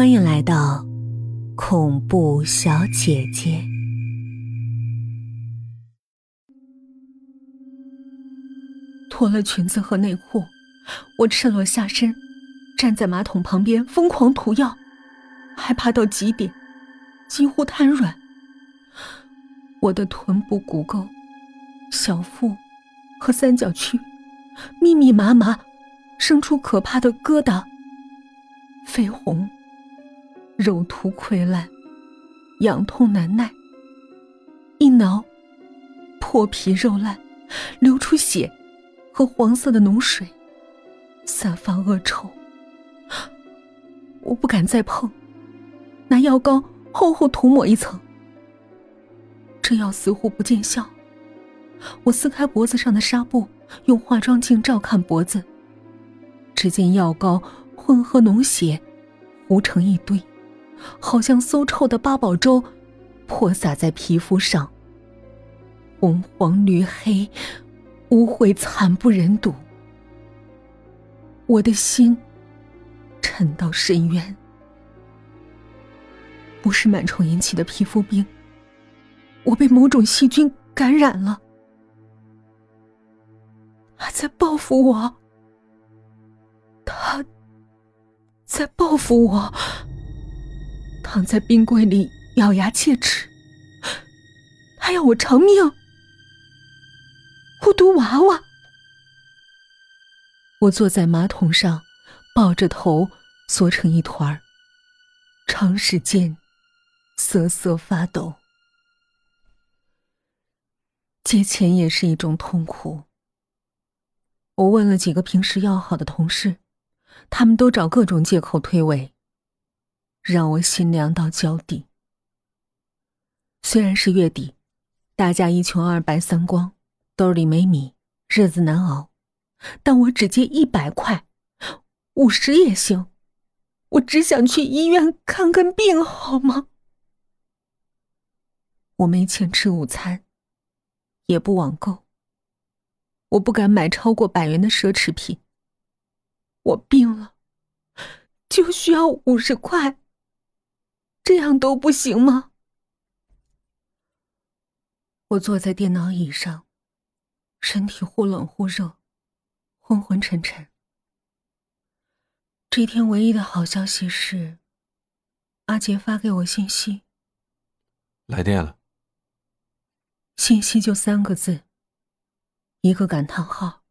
欢迎来到恐怖小姐姐。脱了裙子和内裤，我赤裸下身，站在马桶旁边疯狂涂药，害怕到极点，几乎瘫软。我的臀部骨沟、小腹和三角区密密麻麻生出可怕的疙瘩，绯红。肉突溃烂，痒痛难耐。一挠，破皮肉烂，流出血和黄色的脓水，散发恶臭。我不敢再碰，拿药膏厚厚涂抹一层。这药似乎不见效。我撕开脖子上的纱布，用化妆镜照看脖子，只见药膏混合脓血，糊成一堆。好像馊臭的八宝粥，泼洒在皮肤上。红黄绿黑，污秽惨不忍睹。我的心沉到深渊。不是螨虫引起的皮肤病，我被某种细菌感染了。他在报复我，他在报复我。躺在冰柜里咬牙切齿，他要我偿命。孤独娃娃，我坐在马桶上，抱着头缩成一团儿，长时间瑟瑟发抖。借钱也是一种痛苦。我问了几个平时要好的同事，他们都找各种借口推诿。让我心凉到脚底。虽然是月底，大家一穷二白三光，兜里没米，日子难熬，但我只借一百块，五十也行。我只想去医院看看病，好吗？我没钱吃午餐，也不网购，我不敢买超过百元的奢侈品。我病了，就需要五十块。这样都不行吗？我坐在电脑椅上，身体忽冷忽热，昏昏沉沉。这天唯一的好消息是，阿杰发给我信息，来电了。信息就三个字，一个感叹号，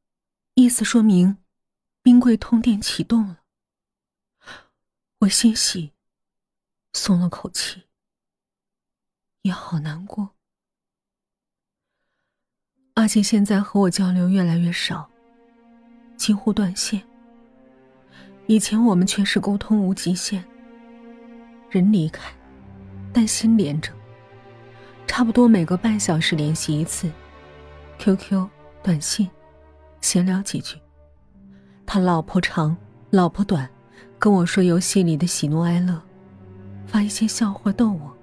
意思说明冰柜通电启动了。我欣喜。松了口气，也好难过。阿杰现在和我交流越来越少，几乎断线。以前我们确实沟通无极限，人离开，但心连着，差不多每隔半小时联系一次，QQ、短信，闲聊几句。他老婆长，老婆短，跟我说游戏里的喜怒哀乐。发一些笑话逗我。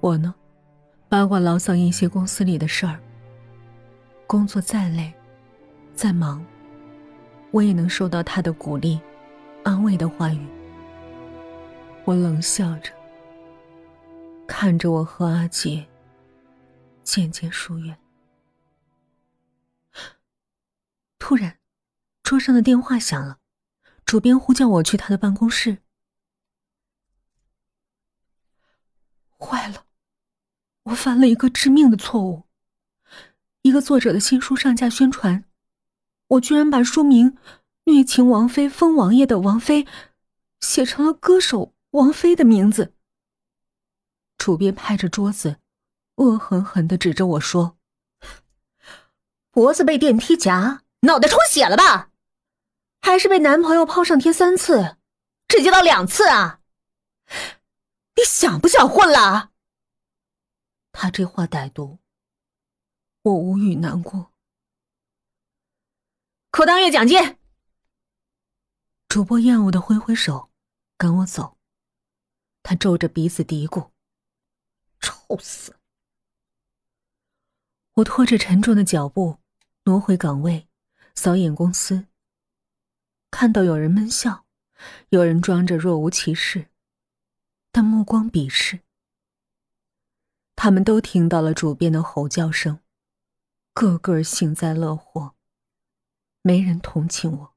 我呢，八卦牢骚一些公司里的事儿。工作再累，再忙，我也能收到他的鼓励、安慰的话语。我冷笑着，看着我和阿杰渐渐疏远。突然，桌上的电话响了，主编呼叫我去他的办公室。坏了，我犯了一个致命的错误。一个作者的新书上架宣传，我居然把书名《虐情王妃封王爷的王妃》写成了歌手王菲的名字。主编拍着桌子，恶狠狠的指着我说：“脖子被电梯夹，脑袋出血了吧？还是被男朋友抛上天三次，只接到两次啊？”你想不想混了？他这话歹毒，我无语难过。可当月奖金。主播厌恶的挥挥手，赶我走。他皱着鼻子嘀咕：“臭死！”我拖着沉重的脚步挪回岗位，扫眼公司，看到有人闷笑，有人装着若无其事，但目光鄙视。他们都听到了主编的吼叫声，个个幸灾乐祸，没人同情我。